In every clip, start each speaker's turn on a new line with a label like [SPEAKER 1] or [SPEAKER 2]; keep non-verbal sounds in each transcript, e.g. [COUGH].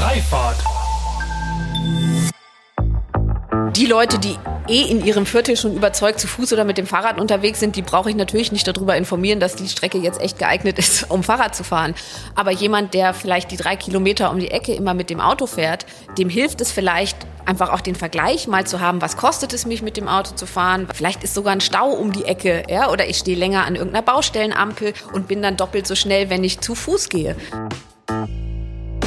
[SPEAKER 1] Freifahrt.
[SPEAKER 2] Die Leute, die eh in ihrem Viertel schon überzeugt zu Fuß oder mit dem Fahrrad unterwegs sind, die brauche ich natürlich nicht darüber informieren, dass die Strecke jetzt echt geeignet ist, [LAUGHS] um Fahrrad zu fahren. Aber jemand, der vielleicht die drei Kilometer um die Ecke immer mit dem Auto fährt, dem hilft es vielleicht, einfach auch den Vergleich mal zu haben, was kostet es mich mit dem Auto zu fahren. Vielleicht ist sogar ein Stau um die Ecke, ja, oder ich stehe länger an irgendeiner Baustellenampel und bin dann doppelt so schnell, wenn ich zu Fuß gehe.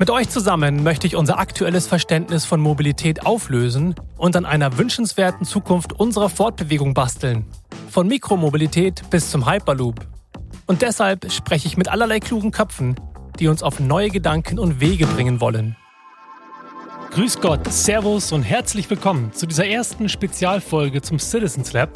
[SPEAKER 1] Mit euch zusammen möchte ich unser aktuelles Verständnis von Mobilität auflösen und an einer wünschenswerten Zukunft unserer Fortbewegung basteln. Von Mikromobilität bis zum Hyperloop. Und deshalb spreche ich mit allerlei klugen Köpfen, die uns auf neue Gedanken und Wege bringen wollen. Grüß Gott, Servus und herzlich willkommen zu dieser ersten Spezialfolge zum Citizens Lab,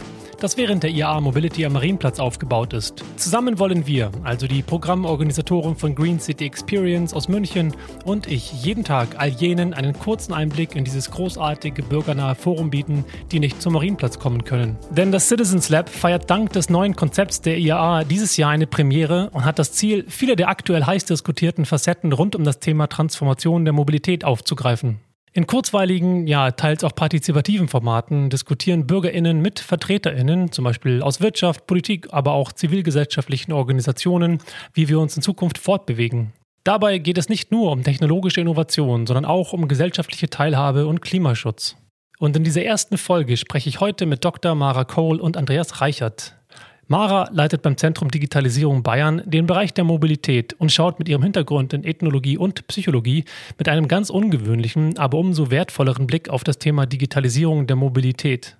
[SPEAKER 1] das während der IAA Mobility am Marienplatz aufgebaut ist. Zusammen wollen wir, also die Programmorganisatoren von Green City Experience aus München und ich, jeden Tag all jenen einen kurzen Einblick in dieses großartige bürgernahe Forum bieten, die nicht zum Marienplatz kommen können. Denn das Citizens Lab feiert dank des neuen Konzepts der IAA dieses Jahr eine Premiere und hat das Ziel, viele der aktuell heiß diskutierten Facetten rund um das Thema Transformation der Mobilität aufzugreifen. In kurzweiligen, ja, teils auch partizipativen Formaten diskutieren BürgerInnen mit VertreterInnen, zum Beispiel aus Wirtschaft, Politik, aber auch zivilgesellschaftlichen Organisationen, wie wir uns in Zukunft fortbewegen. Dabei geht es nicht nur um technologische Innovation, sondern auch um gesellschaftliche Teilhabe und Klimaschutz. Und in dieser ersten Folge spreche ich heute mit Dr. Mara Kohl und Andreas Reichert. Mara leitet beim Zentrum Digitalisierung Bayern den Bereich der Mobilität und schaut mit ihrem Hintergrund in Ethnologie und Psychologie mit einem ganz ungewöhnlichen, aber umso wertvolleren Blick auf das Thema Digitalisierung der Mobilität.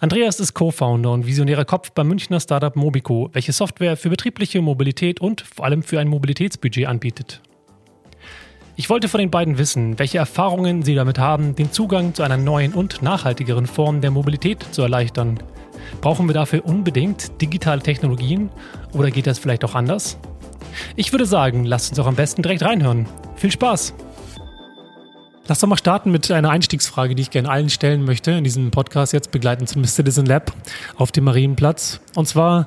[SPEAKER 1] Andreas ist Co-Founder und visionärer Kopf beim Münchner Startup Mobico, welche Software für betriebliche Mobilität und vor allem für ein Mobilitätsbudget anbietet. Ich wollte von den beiden wissen, welche Erfahrungen sie damit haben, den Zugang zu einer neuen und nachhaltigeren Form der Mobilität zu erleichtern. Brauchen wir dafür unbedingt digitale Technologien oder geht das vielleicht auch anders? Ich würde sagen, lasst uns auch am besten direkt reinhören. Viel Spaß! Lass doch mal starten mit einer Einstiegsfrage, die ich gerne allen stellen möchte in diesem Podcast jetzt begleitend zum Citizen Lab auf dem Marienplatz. Und zwar,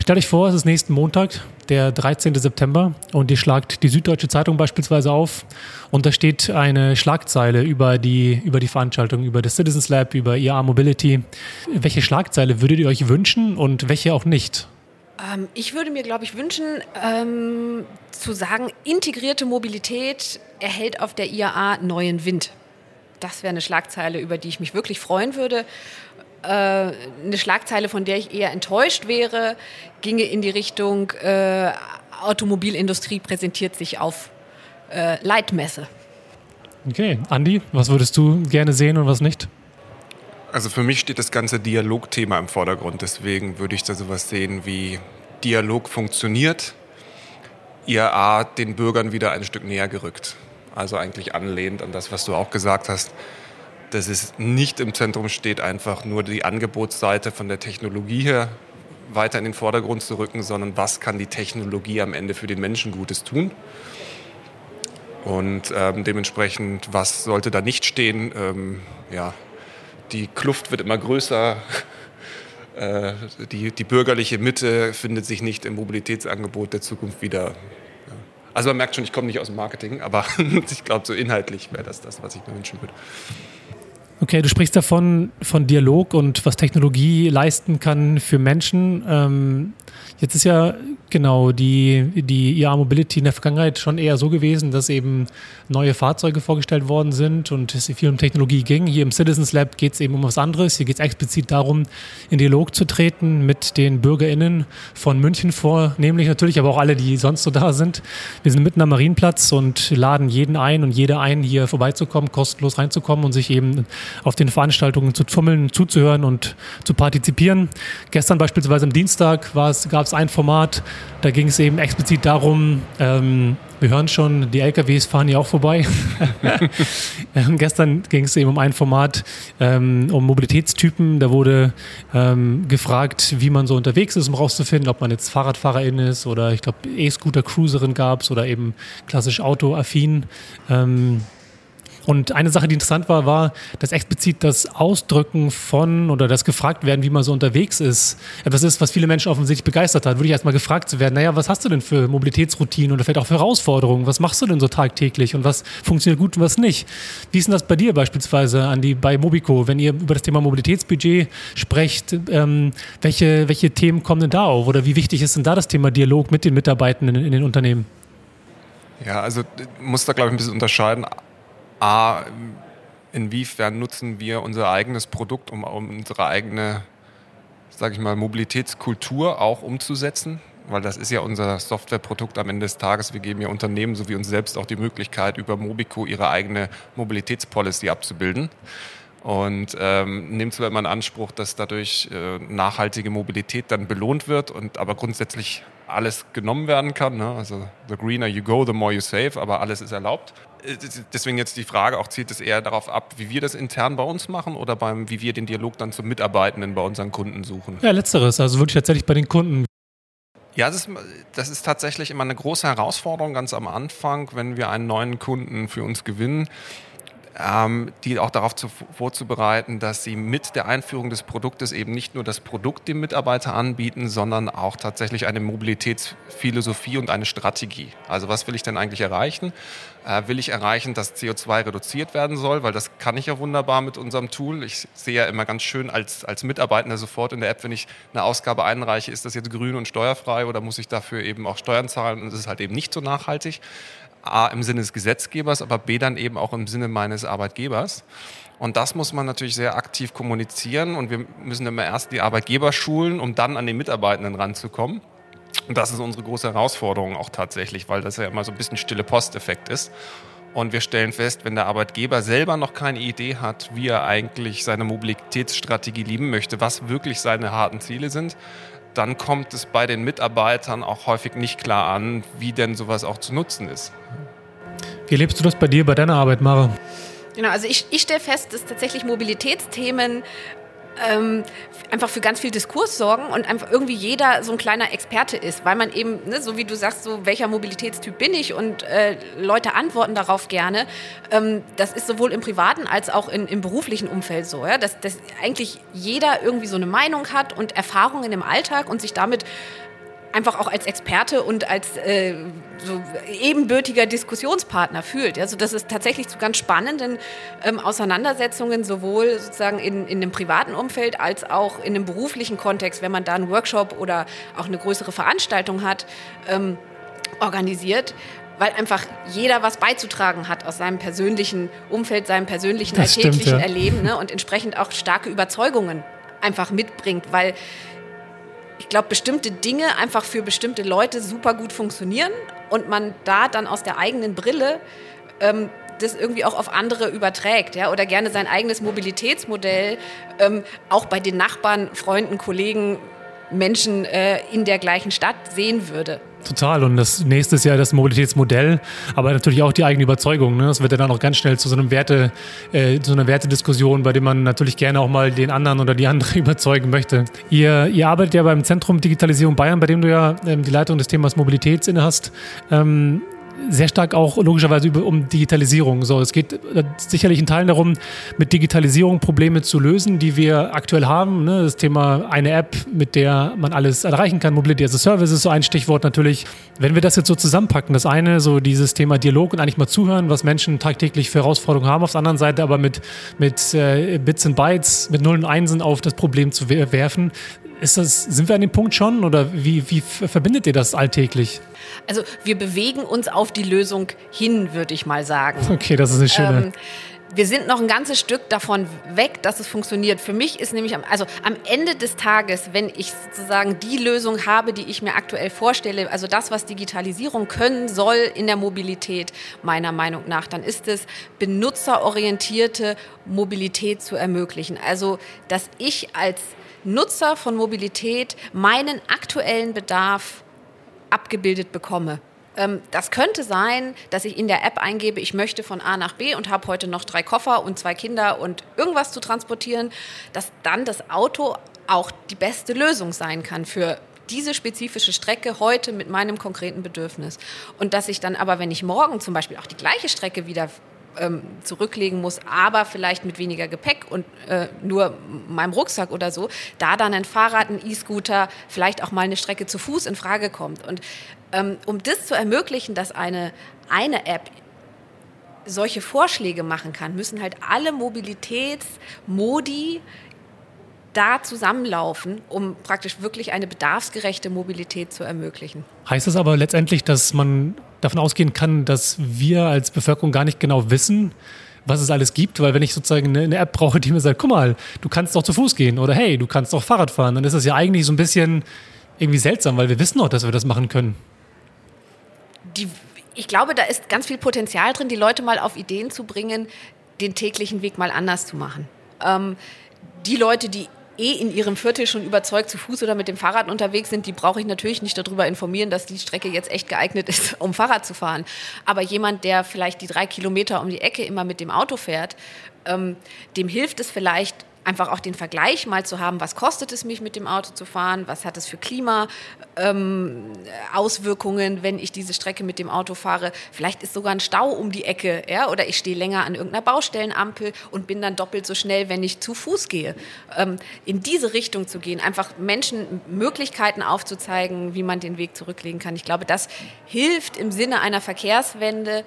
[SPEAKER 1] stellt euch vor, es ist nächsten Montag, der 13. September und ihr schlagt die Süddeutsche Zeitung beispielsweise auf und da steht eine Schlagzeile über die, über die Veranstaltung, über das Citizens Lab, über IAA Mobility. Welche Schlagzeile würdet ihr euch wünschen und welche auch nicht?
[SPEAKER 2] Ähm, ich würde mir, glaube ich, wünschen, ähm, zu sagen, integrierte Mobilität erhält auf der IAA neuen Wind. Das wäre eine Schlagzeile, über die ich mich wirklich freuen würde. Äh, eine Schlagzeile, von der ich eher enttäuscht wäre, ginge in die Richtung, äh, Automobilindustrie präsentiert sich auf äh, Leitmesse.
[SPEAKER 1] Okay, Andi, was würdest du gerne sehen und was nicht?
[SPEAKER 3] Also für mich steht das ganze Dialogthema im Vordergrund. Deswegen würde ich da sowas sehen wie Dialog funktioniert, IAA den Bürgern wieder ein Stück näher gerückt. Also eigentlich anlehnt an das, was du auch gesagt hast, dass es nicht im Zentrum steht, einfach nur die Angebotsseite von der Technologie her weiter in den Vordergrund zu rücken, sondern was kann die Technologie am Ende für den Menschen Gutes tun. Und ähm, dementsprechend, was sollte da nicht stehen? Ähm, ja, die Kluft wird immer größer. [LAUGHS] Äh, die, die bürgerliche Mitte findet sich nicht im Mobilitätsangebot der Zukunft wieder. Also man merkt schon, ich komme nicht aus dem Marketing, aber [LAUGHS] ich glaube, so inhaltlich wäre das das, was ich mir wünschen würde.
[SPEAKER 1] Okay, du sprichst davon von Dialog und was Technologie leisten kann für Menschen. Ähm, jetzt ist ja Genau, die, die IA Mobility in der Vergangenheit schon eher so gewesen, dass eben neue Fahrzeuge vorgestellt worden sind und es viel um Technologie ging. Hier im Citizens Lab geht es eben um was anderes. Hier geht es explizit darum, in Dialog zu treten mit den BürgerInnen von München vor, nämlich natürlich aber auch alle, die sonst so da sind. Wir sind mitten am Marienplatz und laden jeden ein und jede ein, hier vorbeizukommen, kostenlos reinzukommen und sich eben
[SPEAKER 4] auf den Veranstaltungen zu tummeln, zuzuhören und zu partizipieren. Gestern beispielsweise am Dienstag gab es ein Format, da ging es eben explizit darum, ähm, wir hören schon, die LKWs fahren hier auch vorbei. [LAUGHS] ähm, gestern ging es eben um ein Format, ähm, um Mobilitätstypen. Da wurde ähm, gefragt, wie man so unterwegs ist, um rauszufinden, ob man jetzt Fahrradfahrerin ist oder ich glaube E-Scooter-Cruiserin gab es oder eben klassisch Autoaffin. Und eine Sache, die interessant war, war, dass explizit das Ausdrücken von oder das gefragt werden, wie man so unterwegs ist, etwas ist, was viele Menschen offensichtlich begeistert hat. Würde ich erstmal gefragt zu werden, naja, was hast du denn für Mobilitätsroutinen oder vielleicht auch für Herausforderungen? Was machst du denn so tagtäglich und was funktioniert gut und was nicht? Wie ist denn das bei dir beispielsweise, Andi, bei Mobico, wenn ihr über das Thema Mobilitätsbudget sprecht? Ähm, welche, welche Themen kommen denn da auf? Oder wie wichtig ist denn da das Thema Dialog mit den Mitarbeitenden in, in den Unternehmen?
[SPEAKER 3] Ja, also muss da, glaube ich, ein bisschen unterscheiden. A, inwiefern nutzen wir unser eigenes Produkt, um, unsere eigene, sage ich mal, Mobilitätskultur auch umzusetzen? Weil das ist ja unser Softwareprodukt am Ende des Tages. Wir geben ja Unternehmen sowie uns selbst auch die Möglichkeit, über Mobico ihre eigene Mobilitätspolicy abzubilden. Und ähm, nimmt zwar immer in Anspruch, dass dadurch äh, nachhaltige Mobilität dann belohnt wird und aber grundsätzlich alles genommen werden kann. Ne? Also the greener you go, the more you save, aber alles ist erlaubt. Deswegen jetzt die Frage auch, zielt es eher darauf ab, wie wir das intern bei uns machen oder beim, wie wir den Dialog dann zum Mitarbeitenden bei unseren Kunden suchen?
[SPEAKER 4] Ja, letzteres, also wirklich tatsächlich bei den Kunden.
[SPEAKER 3] Ja, das ist, das ist tatsächlich immer eine große Herausforderung ganz am Anfang, wenn wir einen neuen Kunden für uns gewinnen ähm, die auch darauf zu, vorzubereiten, dass sie mit der Einführung des Produktes eben nicht nur das Produkt dem Mitarbeiter anbieten, sondern auch tatsächlich eine Mobilitätsphilosophie und eine Strategie. Also was will ich denn eigentlich erreichen? Äh, will ich erreichen, dass CO2 reduziert werden soll, weil das kann ich ja wunderbar mit unserem Tool. Ich sehe ja immer ganz schön als, als Mitarbeitender sofort in der App, wenn ich eine Ausgabe einreiche, ist das jetzt grün und steuerfrei oder muss ich dafür eben auch Steuern zahlen und es ist halt eben nicht so nachhaltig. A im Sinne des Gesetzgebers, aber B dann eben auch im Sinne meines Arbeitgebers. Und das muss man natürlich sehr aktiv kommunizieren und wir müssen immer erst die Arbeitgeber schulen, um dann an die Mitarbeitenden ranzukommen. Und das ist unsere große Herausforderung auch tatsächlich, weil das ja immer so ein bisschen stille Posteffekt ist. Und wir stellen fest, wenn der Arbeitgeber selber noch keine Idee hat, wie er eigentlich seine Mobilitätsstrategie lieben möchte, was wirklich seine harten Ziele sind, dann kommt es bei den Mitarbeitern auch häufig nicht klar an, wie denn sowas auch zu nutzen ist.
[SPEAKER 4] Wie erlebst du das bei dir, bei deiner Arbeit, Mara?
[SPEAKER 2] Genau, also ich, ich stelle fest, dass tatsächlich Mobilitätsthemen ähm, einfach für ganz viel Diskurs sorgen und einfach irgendwie jeder so ein kleiner Experte ist, weil man eben, ne, so wie du sagst, so welcher Mobilitätstyp bin ich und äh, Leute antworten darauf gerne. Ähm, das ist sowohl im privaten als auch in, im beruflichen Umfeld so, ja, dass, dass eigentlich jeder irgendwie so eine Meinung hat und Erfahrungen im Alltag und sich damit einfach auch als Experte und als äh, so ebenbürtiger Diskussionspartner fühlt. Also das ist tatsächlich zu ganz spannenden ähm, Auseinandersetzungen, sowohl sozusagen in, in dem privaten Umfeld als auch in dem beruflichen Kontext, wenn man da einen Workshop oder auch eine größere Veranstaltung hat, ähm, organisiert weil einfach jeder was beizutragen hat aus seinem persönlichen Umfeld, seinem persönlichen das alltäglichen stimmt, ja. Erleben ne? und entsprechend auch starke Überzeugungen einfach mitbringt, weil ich glaube, bestimmte Dinge einfach für bestimmte Leute super gut funktionieren und man da dann aus der eigenen Brille ähm, das irgendwie auch auf andere überträgt, ja, oder gerne sein eigenes Mobilitätsmodell ähm, auch bei den Nachbarn, Freunden, Kollegen, Menschen äh, in der gleichen Stadt sehen würde.
[SPEAKER 4] Total. Und das nächste ist ja das Mobilitätsmodell, aber natürlich auch die eigene Überzeugung. Ne? Das wird dann auch ganz schnell zu so einem Werte, äh, zu einer Wertediskussion, bei dem man natürlich gerne auch mal den anderen oder die andere [LAUGHS] überzeugen möchte. Ihr, ihr arbeitet ja beim Zentrum Digitalisierung Bayern, bei dem du ja ähm, die Leitung des Themas Mobilität inne hast. Ähm, sehr stark auch logischerweise über, um Digitalisierung. So, es geht äh, sicherlich in Teilen darum, mit Digitalisierung Probleme zu lösen, die wir aktuell haben. Ne? Das Thema eine App, mit der man alles erreichen kann. Mobility as a Service ist so ein Stichwort natürlich. Wenn wir das jetzt so zusammenpacken, das eine, so dieses Thema Dialog und eigentlich mal zuhören, was Menschen tagtäglich für Herausforderungen haben, auf der anderen Seite aber mit, mit äh, Bits und Bytes, mit Nullen und Einsen auf das Problem zu werfen. Ist das, sind wir an dem Punkt schon oder wie, wie verbindet ihr das alltäglich?
[SPEAKER 2] Also wir bewegen uns auf die Lösung hin, würde ich mal sagen.
[SPEAKER 4] Okay, das ist eine schöne. Ähm,
[SPEAKER 2] wir sind noch ein ganzes Stück davon weg, dass es funktioniert. Für mich ist nämlich, also am Ende des Tages, wenn ich sozusagen die Lösung habe, die ich mir aktuell vorstelle, also das, was Digitalisierung können soll in der Mobilität, meiner Meinung nach, dann ist es benutzerorientierte Mobilität zu ermöglichen. Also, dass ich als Nutzer von Mobilität meinen aktuellen Bedarf abgebildet bekomme. Ähm, das könnte sein, dass ich in der App eingebe, ich möchte von A nach B und habe heute noch drei Koffer und zwei Kinder und irgendwas zu transportieren, dass dann das Auto auch die beste Lösung sein kann für diese spezifische Strecke heute mit meinem konkreten Bedürfnis. Und dass ich dann aber, wenn ich morgen zum Beispiel auch die gleiche Strecke wieder ähm, zurücklegen muss, aber vielleicht mit weniger Gepäck und äh, nur meinem Rucksack oder so, da dann ein Fahrrad, ein E-Scooter, vielleicht auch mal eine Strecke zu Fuß in Frage kommt. Und ähm, um das zu ermöglichen, dass eine, eine App solche Vorschläge machen kann, müssen halt alle Mobilitätsmodi da zusammenlaufen, um praktisch wirklich eine bedarfsgerechte Mobilität zu ermöglichen.
[SPEAKER 4] Heißt das aber letztendlich, dass man davon ausgehen kann, dass wir als Bevölkerung gar nicht genau wissen, was es alles gibt, weil wenn ich sozusagen eine, App brauche, die mir sagt, guck mal, du kannst doch zu Fuß gehen oder hey, du kannst doch Fahrrad fahren, dann ist das ja eigentlich so ein bisschen irgendwie seltsam, weil wir wissen doch, dass wir das machen können.
[SPEAKER 2] Die, ich glaube, da ist ganz viel Potenzial drin, die Leute mal auf Ideen zu bringen, den täglichen Weg mal anders zu machen. Ähm, die Leute, die eh in ihrem Viertel schon überzeugt zu Fuß oder mit dem Fahrrad unterwegs sind, die brauche ich natürlich nicht darüber informieren, dass die Strecke jetzt echt geeignet ist, [LAUGHS] um Fahrrad zu fahren. Aber jemand, der vielleicht die drei Kilometer um die Ecke immer mit dem Auto fährt, ähm, dem hilft es vielleicht, einfach auch den Vergleich mal zu haben, was kostet es mich mit dem Auto zu fahren, was hat es für Klimaauswirkungen, ähm, wenn ich diese Strecke mit dem Auto fahre. Vielleicht ist sogar ein Stau um die Ecke, ja, oder ich stehe länger an irgendeiner Baustellenampel und bin dann doppelt so schnell, wenn ich zu Fuß gehe. Ähm, in diese Richtung zu gehen, einfach Menschen Möglichkeiten aufzuzeigen, wie man den Weg zurücklegen kann. Ich glaube, das hilft im Sinne einer Verkehrswende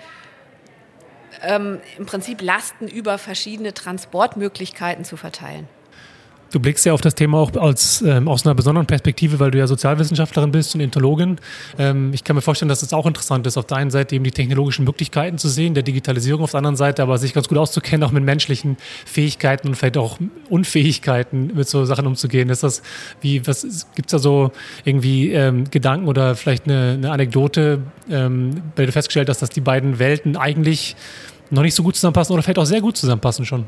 [SPEAKER 2] ähm, im Prinzip Lasten über verschiedene Transportmöglichkeiten zu verteilen.
[SPEAKER 4] Du blickst ja auf das Thema auch als, ähm, aus einer besonderen Perspektive, weil du ja Sozialwissenschaftlerin bist und Intologin. Ähm, ich kann mir vorstellen, dass es auch interessant ist, auf der einen Seite eben die technologischen Möglichkeiten zu sehen, der Digitalisierung auf der anderen Seite, aber sich ganz gut auszukennen, auch mit menschlichen Fähigkeiten und vielleicht auch Unfähigkeiten mit so Sachen umzugehen. Ist das wie, was gibt es da so irgendwie ähm, Gedanken oder vielleicht eine, eine Anekdote, ähm, bei der du festgestellt hast, dass die beiden Welten eigentlich noch nicht so gut zusammenpassen oder vielleicht auch sehr gut zusammenpassen schon?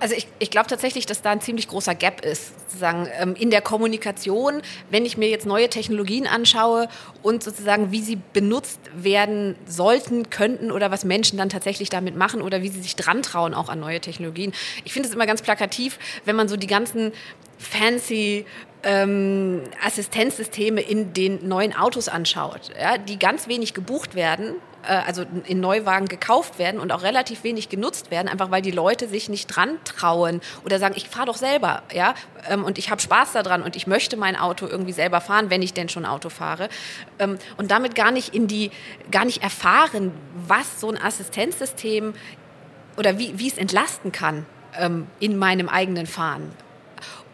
[SPEAKER 2] Also ich, ich glaube tatsächlich, dass da ein ziemlich großer Gap ist, sozusagen ähm, in der Kommunikation, wenn ich mir jetzt neue Technologien anschaue und sozusagen, wie sie benutzt werden sollten, könnten oder was Menschen dann tatsächlich damit machen oder wie sie sich dran trauen auch an neue Technologien. Ich finde es immer ganz plakativ, wenn man so die ganzen fancy ähm, Assistenzsysteme in den neuen Autos anschaut, ja, die ganz wenig gebucht werden, äh, also in Neuwagen gekauft werden und auch relativ wenig genutzt werden, einfach weil die Leute sich nicht dran trauen oder sagen, ich fahre doch selber, ja, ähm, und ich habe Spaß daran und ich möchte mein Auto irgendwie selber fahren, wenn ich denn schon Auto fahre, ähm, und damit gar nicht in die, gar nicht erfahren, was so ein Assistenzsystem oder wie, wie es entlasten kann ähm, in meinem eigenen Fahren.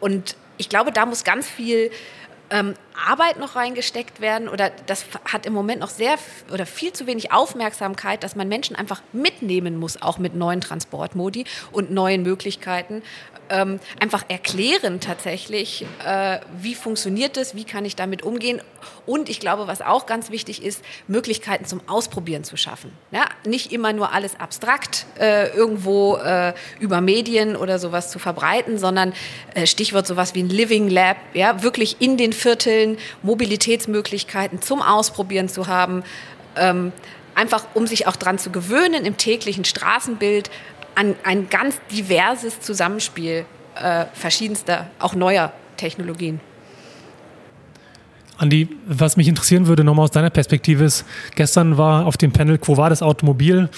[SPEAKER 2] Und ich glaube, da muss ganz viel ähm, Arbeit noch reingesteckt werden oder das hat im Moment noch sehr oder viel zu wenig Aufmerksamkeit, dass man Menschen einfach mitnehmen muss, auch mit neuen Transportmodi und neuen Möglichkeiten ähm, einfach erklären tatsächlich, äh, wie funktioniert das, wie kann ich damit umgehen. Und ich glaube, was auch ganz wichtig ist, Möglichkeiten zum Ausprobieren zu schaffen. Ja, nicht immer nur alles abstrakt äh, irgendwo äh, über Medien oder sowas zu verbreiten, sondern äh, Stichwort sowas wie ein Living Lab, ja, wirklich in den Vierteln Mobilitätsmöglichkeiten zum Ausprobieren zu haben. Ähm, einfach um sich auch daran zu gewöhnen, im täglichen Straßenbild an ein ganz diverses Zusammenspiel äh, verschiedenster, auch neuer Technologien.
[SPEAKER 4] Andi, was mich interessieren würde, nochmal aus deiner Perspektive ist, gestern war auf dem Panel Quo Vadis Automobil,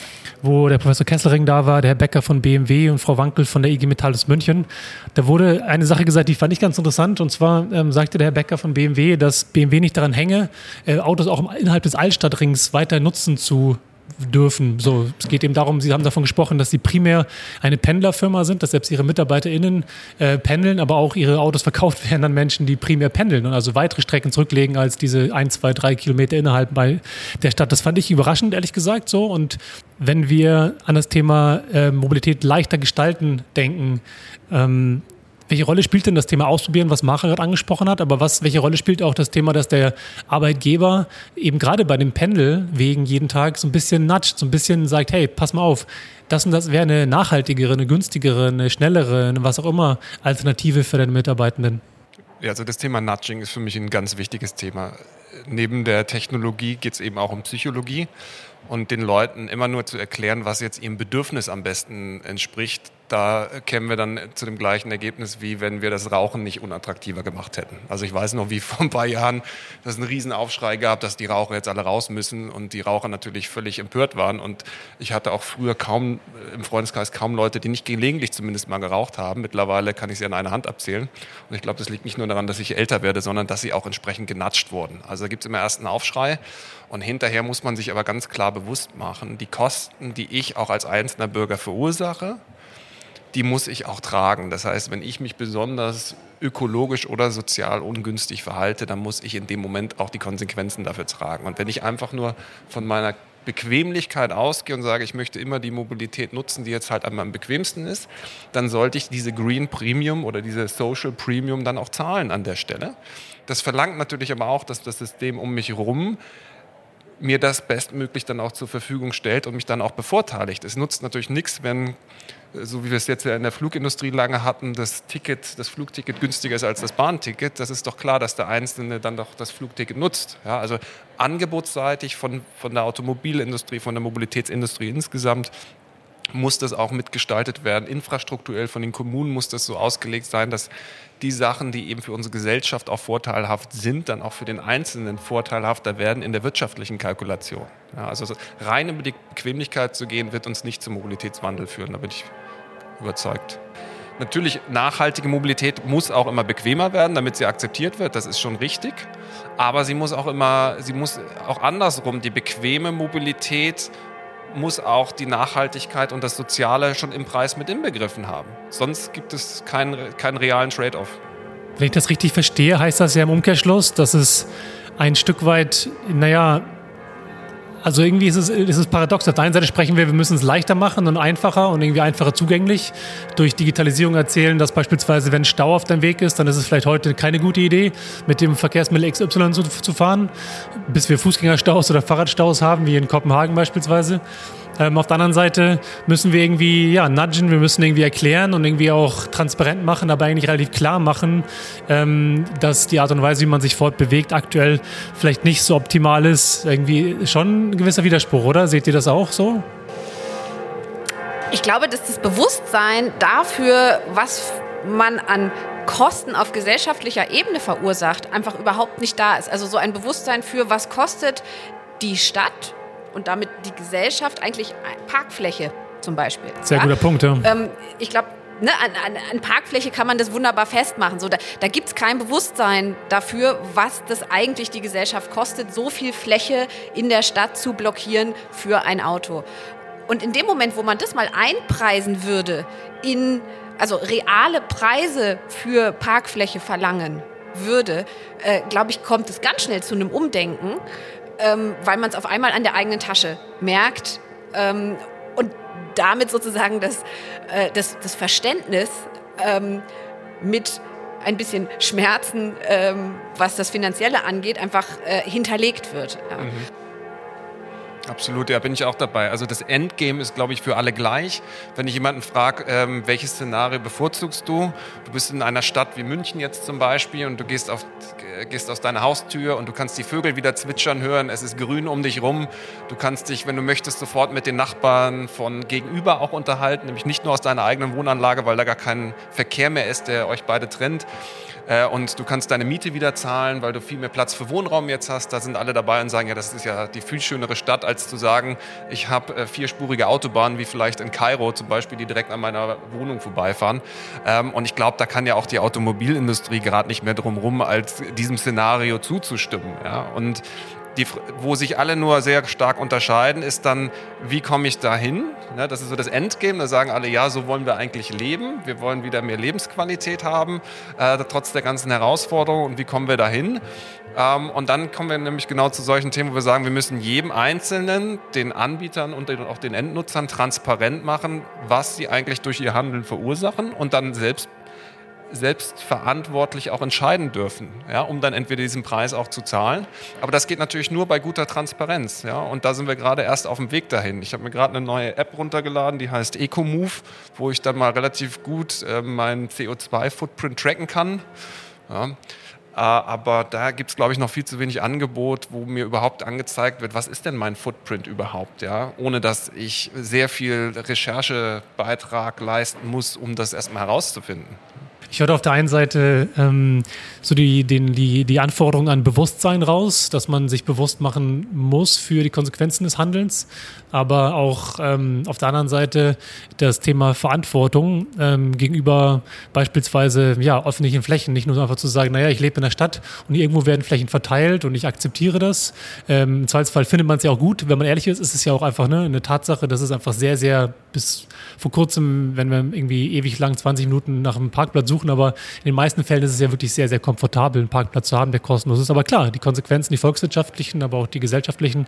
[SPEAKER 4] wo der Professor Kesselring da war, der Herr Becker von BMW und Frau Wankel von der IG Metall aus München. Da wurde eine Sache gesagt, die fand ich ganz interessant. Und zwar ähm, sagte der Herr Becker von BMW, dass BMW nicht daran hänge, äh, Autos auch innerhalb des Altstadtrings weiter nutzen zu dürfen. So, es geht eben darum, Sie haben davon gesprochen, dass Sie primär eine Pendlerfirma sind, dass selbst Ihre MitarbeiterInnen äh, pendeln, aber auch Ihre Autos verkauft werden an Menschen, die primär pendeln und also weitere Strecken zurücklegen als diese ein, zwei, drei Kilometer innerhalb bei der Stadt. Das fand ich überraschend, ehrlich gesagt, so. Und wenn wir an das Thema äh, Mobilität leichter gestalten denken, ähm, welche Rolle spielt denn das Thema Ausprobieren, was Macher gerade angesprochen hat? Aber was, welche Rolle spielt auch das Thema, dass der Arbeitgeber eben gerade bei dem Pendelwegen jeden Tag so ein bisschen nudgt, so ein bisschen sagt, hey, pass mal auf, das und das wäre eine nachhaltigere, eine günstigere, eine schnellere, eine was auch immer Alternative für deine Mitarbeitenden?
[SPEAKER 3] Ja, also das Thema Nudging ist für mich ein ganz wichtiges Thema. Neben der Technologie geht es eben auch um Psychologie und den Leuten immer nur zu erklären, was jetzt ihrem Bedürfnis am besten entspricht, da kämen wir dann zu dem gleichen Ergebnis, wie wenn wir das Rauchen nicht unattraktiver gemacht hätten. Also ich weiß noch, wie [LAUGHS] vor ein paar Jahren das einen riesen Aufschrei gab, dass die Raucher jetzt alle raus müssen und die Raucher natürlich völlig empört waren. Und ich hatte auch früher kaum im Freundeskreis kaum Leute, die nicht gelegentlich zumindest mal geraucht haben. Mittlerweile kann ich sie an einer Hand abzählen. Und ich glaube, das liegt nicht nur daran, dass ich älter werde, sondern dass sie auch entsprechend genatscht wurden. Also da gibt es immer erst einen Aufschrei und hinterher muss man sich aber ganz klar bewusst machen, die Kosten, die ich auch als einzelner Bürger verursache, die muss ich auch tragen. Das heißt, wenn ich mich besonders ökologisch oder sozial ungünstig verhalte, dann muss ich in dem Moment auch die Konsequenzen dafür tragen. Und wenn ich einfach nur von meiner Bequemlichkeit ausgehe und sage, ich möchte immer die Mobilität nutzen, die jetzt halt am bequemsten ist, dann sollte ich diese Green Premium oder diese Social Premium dann auch zahlen an der Stelle. Das verlangt natürlich aber auch, dass das System um mich herum mir das bestmöglich dann auch zur Verfügung stellt und mich dann auch bevorteiligt. Es nutzt natürlich nichts, wenn so wie wir es jetzt ja in der Flugindustrie lange hatten, das Ticket, das Flugticket günstiger ist als das Bahnticket, das ist doch klar, dass der Einzelne dann doch das Flugticket nutzt. Ja, also angebotsseitig von, von der Automobilindustrie, von der Mobilitätsindustrie insgesamt muss das auch mitgestaltet werden. Infrastrukturell von den Kommunen muss das so ausgelegt sein, dass die Sachen, die eben für unsere Gesellschaft auch vorteilhaft sind, dann auch für den Einzelnen vorteilhafter werden in der wirtschaftlichen Kalkulation. Ja, also rein über die Bequemlichkeit zu gehen, wird uns nicht zum Mobilitätswandel führen, da bin ich überzeugt. Natürlich, nachhaltige Mobilität muss auch immer bequemer werden, damit sie akzeptiert wird. Das ist schon richtig. Aber sie muss auch immer, sie muss auch andersrum, die bequeme Mobilität muss auch die Nachhaltigkeit und das Soziale schon im Preis mit inbegriffen haben. Sonst gibt es keinen, keinen realen Trade-off.
[SPEAKER 4] Wenn ich das richtig verstehe, heißt das ja im Umkehrschluss, dass es ein Stück weit, naja, also irgendwie ist es, ist es paradox. Auf der einen Seite sprechen wir, wir müssen es leichter machen und einfacher und irgendwie einfacher zugänglich. Durch Digitalisierung erzählen, dass beispielsweise, wenn Stau auf deinem Weg ist, dann ist es vielleicht heute keine gute Idee, mit dem Verkehrsmittel XY zu, zu fahren, bis wir Fußgängerstaus oder Fahrradstaus haben, wie in Kopenhagen beispielsweise. Ähm, auf der anderen Seite müssen wir irgendwie ja, nudgen, wir müssen irgendwie erklären und irgendwie auch transparent machen, aber eigentlich relativ klar machen, ähm, dass die Art und Weise, wie man sich fortbewegt, aktuell vielleicht nicht so optimal ist. Irgendwie schon ein gewisser Widerspruch, oder? Seht ihr das auch so?
[SPEAKER 2] Ich glaube, dass das Bewusstsein dafür, was man an Kosten auf gesellschaftlicher Ebene verursacht, einfach überhaupt nicht da ist. Also so ein Bewusstsein für, was kostet die Stadt und damit die Gesellschaft eigentlich Parkfläche zum Beispiel.
[SPEAKER 4] Sehr ja? guter Punkt, ja.
[SPEAKER 2] Ähm, ich glaube, ne, an, an, an, Parkfläche kann man das wunderbar festmachen. So, da da gibt es kein Bewusstsein dafür, was das eigentlich die Gesellschaft kostet, so viel Fläche in der Stadt zu blockieren für ein Auto. Und in dem Moment, wo man das mal einpreisen würde, in also reale Preise für Parkfläche verlangen würde, äh, glaube ich, kommt es ganz schnell zu einem Umdenken ähm, weil man es auf einmal an der eigenen Tasche merkt ähm, und damit sozusagen das, äh, das, das Verständnis ähm, mit ein bisschen Schmerzen, ähm, was das Finanzielle angeht, einfach äh, hinterlegt wird. Ja. Mhm.
[SPEAKER 3] Absolut, ja, bin ich auch dabei. Also das Endgame ist, glaube ich, für alle gleich. Wenn ich jemanden frage, ähm, welches Szenario bevorzugst du? Du bist in einer Stadt wie München jetzt zum Beispiel und du gehst, auf, äh, gehst aus deiner Haustür und du kannst die Vögel wieder zwitschern hören. Es ist grün um dich rum. Du kannst dich, wenn du möchtest, sofort mit den Nachbarn von gegenüber auch unterhalten, nämlich nicht nur aus deiner eigenen Wohnanlage, weil da gar kein Verkehr mehr ist, der euch beide trennt. Äh, und du kannst deine Miete wieder zahlen, weil du viel mehr Platz für Wohnraum jetzt hast. Da sind alle dabei und sagen, ja, das ist ja die viel schönere Stadt, als zu sagen, ich habe äh, vierspurige Autobahnen, wie vielleicht in Kairo zum Beispiel, die direkt an meiner Wohnung vorbeifahren. Ähm, und ich glaube, da kann ja auch die Automobilindustrie gerade nicht mehr drum rum, als diesem Szenario zuzustimmen. Und die, wo sich alle nur sehr stark unterscheiden, ist dann, wie komme ich dahin? Ne, das ist so das Endgame. Da sagen alle, ja, so wollen wir eigentlich leben. Wir wollen wieder mehr Lebensqualität haben, äh, trotz der ganzen Herausforderungen. Und wie kommen wir dahin? Ähm, und dann kommen wir nämlich genau zu solchen Themen, wo wir sagen, wir müssen jedem Einzelnen, den Anbietern und auch den Endnutzern transparent machen, was sie eigentlich durch ihr Handeln verursachen und dann selbst selbstverantwortlich auch entscheiden dürfen, ja, um dann entweder diesen Preis auch zu zahlen. Aber das geht natürlich nur bei guter Transparenz. Ja, und da sind wir gerade erst auf dem Weg dahin. Ich habe mir gerade eine neue App runtergeladen, die heißt EcoMove, wo ich dann mal relativ gut äh, meinen CO2-Footprint tracken kann. Ja. Äh, aber da gibt es, glaube ich, noch viel zu wenig Angebot, wo mir überhaupt angezeigt wird, was ist denn mein Footprint überhaupt, ja? ohne dass ich sehr viel Recherchebeitrag leisten muss, um das erstmal herauszufinden.
[SPEAKER 4] Ich höre auf der einen Seite ähm, so die, den, die, die Anforderung an Bewusstsein raus, dass man sich bewusst machen muss für die Konsequenzen des Handelns, aber auch ähm, auf der anderen Seite das Thema Verantwortung ähm, gegenüber beispielsweise ja, öffentlichen Flächen. Nicht nur einfach zu sagen, naja, ich lebe in der Stadt und irgendwo werden Flächen verteilt und ich akzeptiere das. Ähm, Im Zweifelsfall findet man es ja auch gut. Wenn man ehrlich ist, ist es ja auch einfach ne, eine Tatsache, dass es einfach sehr, sehr bis vor kurzem, wenn wir irgendwie ewig lang 20 Minuten nach einem Parkplatz suchen, aber in den meisten Fällen ist es ja wirklich sehr, sehr komfortabel, einen Parkplatz zu haben, der kostenlos ist. Aber klar, die Konsequenzen, die volkswirtschaftlichen, aber auch die gesellschaftlichen,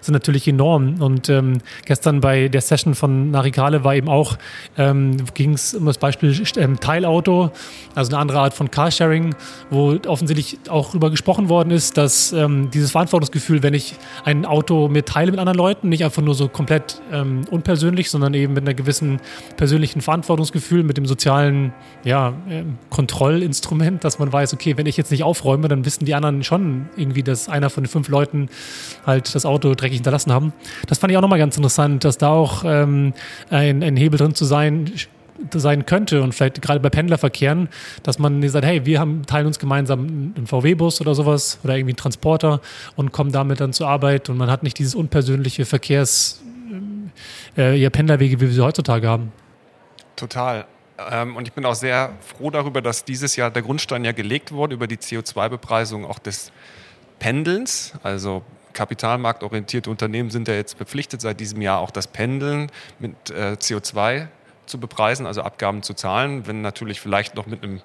[SPEAKER 4] sind natürlich enorm. Und ähm, gestern bei der Session von Narikale war eben auch, ähm, ging es um das Beispiel ähm, Teilauto, also eine andere Art von Carsharing, wo offensichtlich auch darüber gesprochen worden ist, dass ähm, dieses Verantwortungsgefühl, wenn ich ein Auto mir teile mit anderen Leuten, nicht einfach nur so komplett ähm, unpersönlich, sondern eben mit einer gewissen persönlichen Verantwortungsgefühl, mit dem sozialen ja, äh, Kontrollinstrument, dass man weiß, okay, wenn ich jetzt nicht aufräume, dann wissen die anderen schon irgendwie, dass einer von den fünf Leuten halt das Auto dreckig hinterlassen haben. Das fand ich auch nochmal ganz interessant, dass da auch ähm, ein, ein Hebel drin zu sein sein könnte und vielleicht gerade bei Pendlerverkehren, dass man sagt, hey, wir haben, teilen uns gemeinsam einen VW-Bus oder sowas oder irgendwie einen Transporter und kommen damit dann zur Arbeit und man hat nicht dieses unpersönliche Verkehrs, äh, ja, Pendlerwege, wie wir sie heutzutage haben.
[SPEAKER 3] Total. Ähm, und ich bin auch sehr froh darüber, dass dieses Jahr der Grundstein ja gelegt wurde über die CO2-Bepreisung auch des Pendelns, also kapitalmarktorientierte Unternehmen sind ja jetzt verpflichtet, seit diesem Jahr auch das Pendeln mit äh, CO2 zu bepreisen, also Abgaben zu zahlen, wenn natürlich vielleicht noch mit einem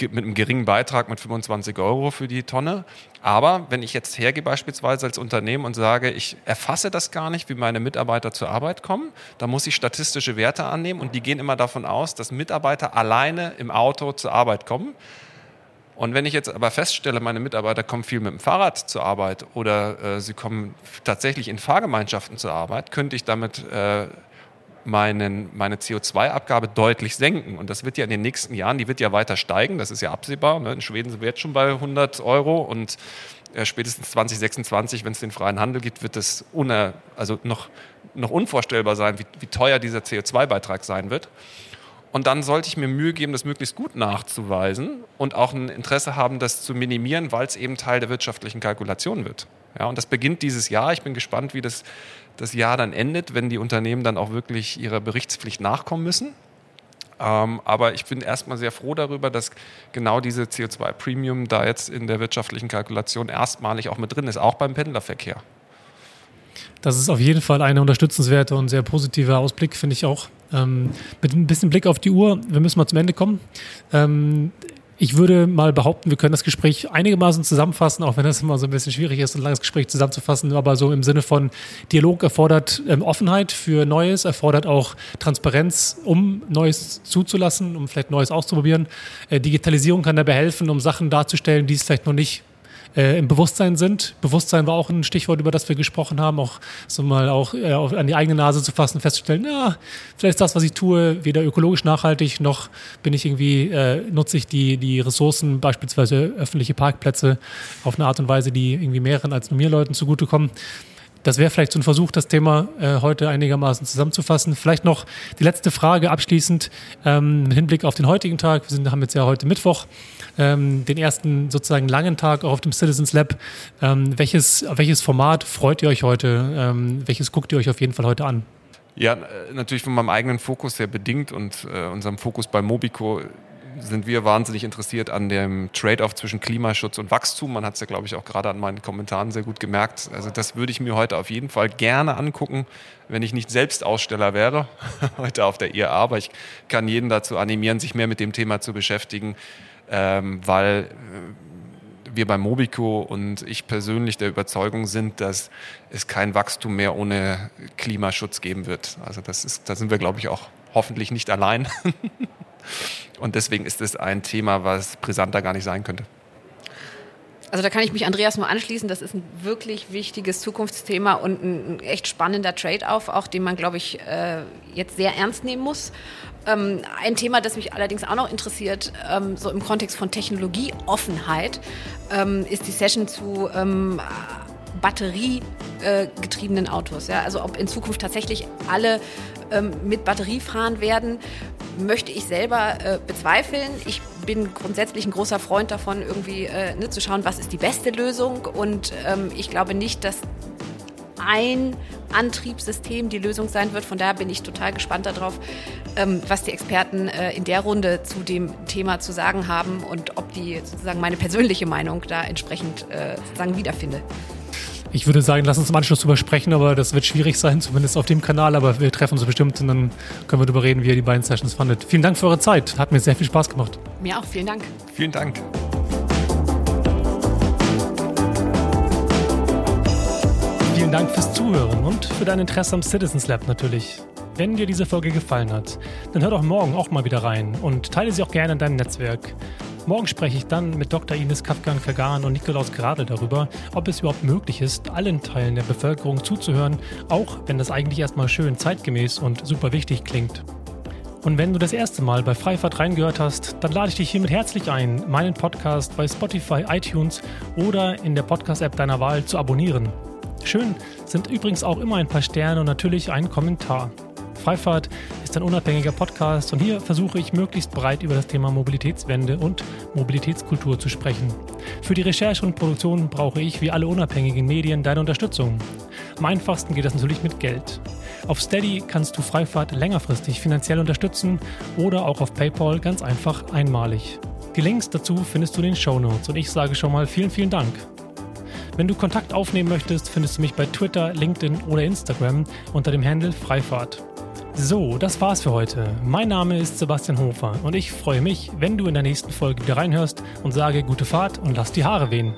[SPEAKER 3] mit einem geringen Beitrag mit 25 Euro für die Tonne. Aber wenn ich jetzt hergehe beispielsweise als Unternehmen und sage, ich erfasse das gar nicht, wie meine Mitarbeiter zur Arbeit kommen, dann muss ich statistische Werte annehmen und die gehen immer davon aus, dass Mitarbeiter alleine im Auto zur Arbeit kommen. Und wenn ich jetzt aber feststelle, meine Mitarbeiter kommen viel mit dem Fahrrad zur Arbeit oder äh, sie kommen tatsächlich in Fahrgemeinschaften zur Arbeit, könnte ich damit äh, meinen, meine CO2-Abgabe deutlich senken. Und das wird ja in den nächsten Jahren, die wird ja weiter steigen, das ist ja absehbar. Ne? In Schweden sind wir jetzt schon bei 100 Euro und äh, spätestens 2026, wenn es den freien Handel gibt, wird es also noch, noch unvorstellbar sein, wie, wie teuer dieser CO2-Beitrag sein wird. Und dann sollte ich mir Mühe geben, das möglichst gut nachzuweisen und auch ein Interesse haben, das zu minimieren, weil es eben Teil der wirtschaftlichen Kalkulation wird. Ja, und das beginnt dieses Jahr. Ich bin gespannt, wie das, das Jahr dann endet, wenn die Unternehmen dann auch wirklich ihrer Berichtspflicht nachkommen müssen. Ähm, aber ich bin erstmal sehr froh darüber, dass genau diese CO2-Premium da jetzt in der wirtschaftlichen Kalkulation erstmalig auch mit drin ist, auch beim Pendlerverkehr.
[SPEAKER 4] Das ist auf jeden Fall ein unterstützenswerter und sehr positiver Ausblick, finde ich auch. Ähm, mit ein bisschen Blick auf die Uhr, wir müssen mal zum Ende kommen. Ähm, ich würde mal behaupten, wir können das Gespräch einigermaßen zusammenfassen, auch wenn das immer so ein bisschen schwierig ist, ein langes Gespräch zusammenzufassen, aber so im Sinne von Dialog erfordert ähm, Offenheit für Neues, erfordert auch Transparenz, um Neues zuzulassen, um vielleicht Neues auszuprobieren. Äh, Digitalisierung kann dabei helfen, um Sachen darzustellen, die es vielleicht noch nicht äh, im Bewusstsein sind. Bewusstsein war auch ein Stichwort, über das wir gesprochen haben, auch so mal auch äh, an die eigene Nase zu fassen, festzustellen, ja, vielleicht ist das, was ich tue, weder ökologisch nachhaltig, noch bin ich irgendwie, äh, nutze ich die, die Ressourcen, beispielsweise öffentliche Parkplätze, auf eine Art und Weise, die irgendwie mehreren als nur mir Leuten zugutekommen. Das wäre vielleicht so ein Versuch, das Thema äh, heute einigermaßen zusammenzufassen. Vielleicht noch die letzte Frage abschließend ähm, mit Hinblick auf den heutigen Tag. Wir sind, haben jetzt ja heute Mittwoch, ähm, den ersten sozusagen langen Tag auch auf dem Citizens Lab. Ähm, welches, welches Format freut ihr euch heute? Ähm, welches guckt ihr euch auf jeden Fall heute an?
[SPEAKER 3] Ja, natürlich von meinem eigenen Fokus sehr bedingt und äh, unserem Fokus bei Mobico sind wir wahnsinnig interessiert an dem Trade-off zwischen Klimaschutz und Wachstum. Man hat es ja, glaube ich, auch gerade an meinen Kommentaren sehr gut gemerkt. Also das würde ich mir heute auf jeden Fall gerne angucken, wenn ich nicht selbst Aussteller wäre, [LAUGHS] heute auf der IAA. Aber ich kann jeden dazu animieren, sich mehr mit dem Thema zu beschäftigen, ähm, weil äh, wir bei Mobico und ich persönlich der Überzeugung sind, dass es kein Wachstum mehr ohne Klimaschutz geben wird. Also das ist, da sind wir, glaube ich, auch hoffentlich nicht allein. [LAUGHS] Und deswegen ist es ein Thema, was brisanter gar nicht sein könnte.
[SPEAKER 2] Also da kann ich mich Andreas nur anschließen. Das ist ein wirklich wichtiges Zukunftsthema und ein echt spannender Trade-off, auch den man, glaube ich, äh, jetzt sehr ernst nehmen muss. Ähm, ein Thema, das mich allerdings auch noch interessiert, ähm, so im Kontext von Technologieoffenheit, ähm, ist die Session zu batteriegetriebenen Autos. Also ob in Zukunft tatsächlich alle mit Batterie fahren werden, möchte ich selber äh, bezweifeln. Ich bin grundsätzlich ein großer Freund davon, irgendwie äh, ne, zu schauen, was ist die beste Lösung. Und ähm, ich glaube nicht, dass ein Antriebssystem die Lösung sein wird. Von daher bin ich total gespannt darauf, ähm, was die Experten äh, in der Runde zu dem Thema zu sagen haben und ob die sozusagen meine persönliche Meinung da entsprechend äh, sozusagen wiederfinde.
[SPEAKER 1] Ich würde sagen, lass uns im Anschluss drüber sprechen, aber das wird schwierig sein, zumindest auf dem Kanal. Aber wir treffen uns bestimmt und dann können wir darüber reden, wie ihr die beiden Sessions fandet. Vielen Dank für eure Zeit. Hat mir sehr viel Spaß gemacht.
[SPEAKER 2] Mir auch. Vielen Dank.
[SPEAKER 3] Vielen Dank.
[SPEAKER 1] Vielen Dank fürs Zuhören und für dein Interesse am Citizens Lab natürlich. Wenn dir diese Folge gefallen hat, dann hör doch morgen auch mal wieder rein und teile sie auch gerne in deinem Netzwerk. Morgen spreche ich dann mit Dr. Ines Kafkan-Kagan und Nikolaus Gradl darüber, ob es überhaupt möglich ist, allen Teilen der Bevölkerung zuzuhören, auch wenn das eigentlich erstmal schön zeitgemäß und super wichtig klingt. Und wenn du das erste Mal bei Freifahrt reingehört hast, dann lade ich dich hiermit herzlich ein, meinen Podcast bei Spotify, iTunes oder in der Podcast-App deiner Wahl zu abonnieren. Schön sind übrigens auch immer ein paar Sterne und natürlich ein Kommentar. Freifahrt ist ein unabhängiger Podcast und hier versuche ich möglichst breit über das Thema Mobilitätswende und Mobilitätskultur zu sprechen. Für die Recherche und Produktion brauche ich wie alle unabhängigen Medien deine Unterstützung. Am einfachsten geht das natürlich mit Geld. Auf Steady kannst du Freifahrt längerfristig finanziell unterstützen oder auch auf PayPal ganz einfach einmalig. Die Links dazu findest du in den Show Notes und ich sage schon mal vielen, vielen Dank. Wenn du Kontakt aufnehmen möchtest, findest du mich bei Twitter, LinkedIn oder Instagram unter dem Handle Freifahrt. So, das war's für heute. Mein Name ist Sebastian Hofer und ich freue mich, wenn du in der nächsten Folge wieder reinhörst und sage gute Fahrt und lass die Haare wehen.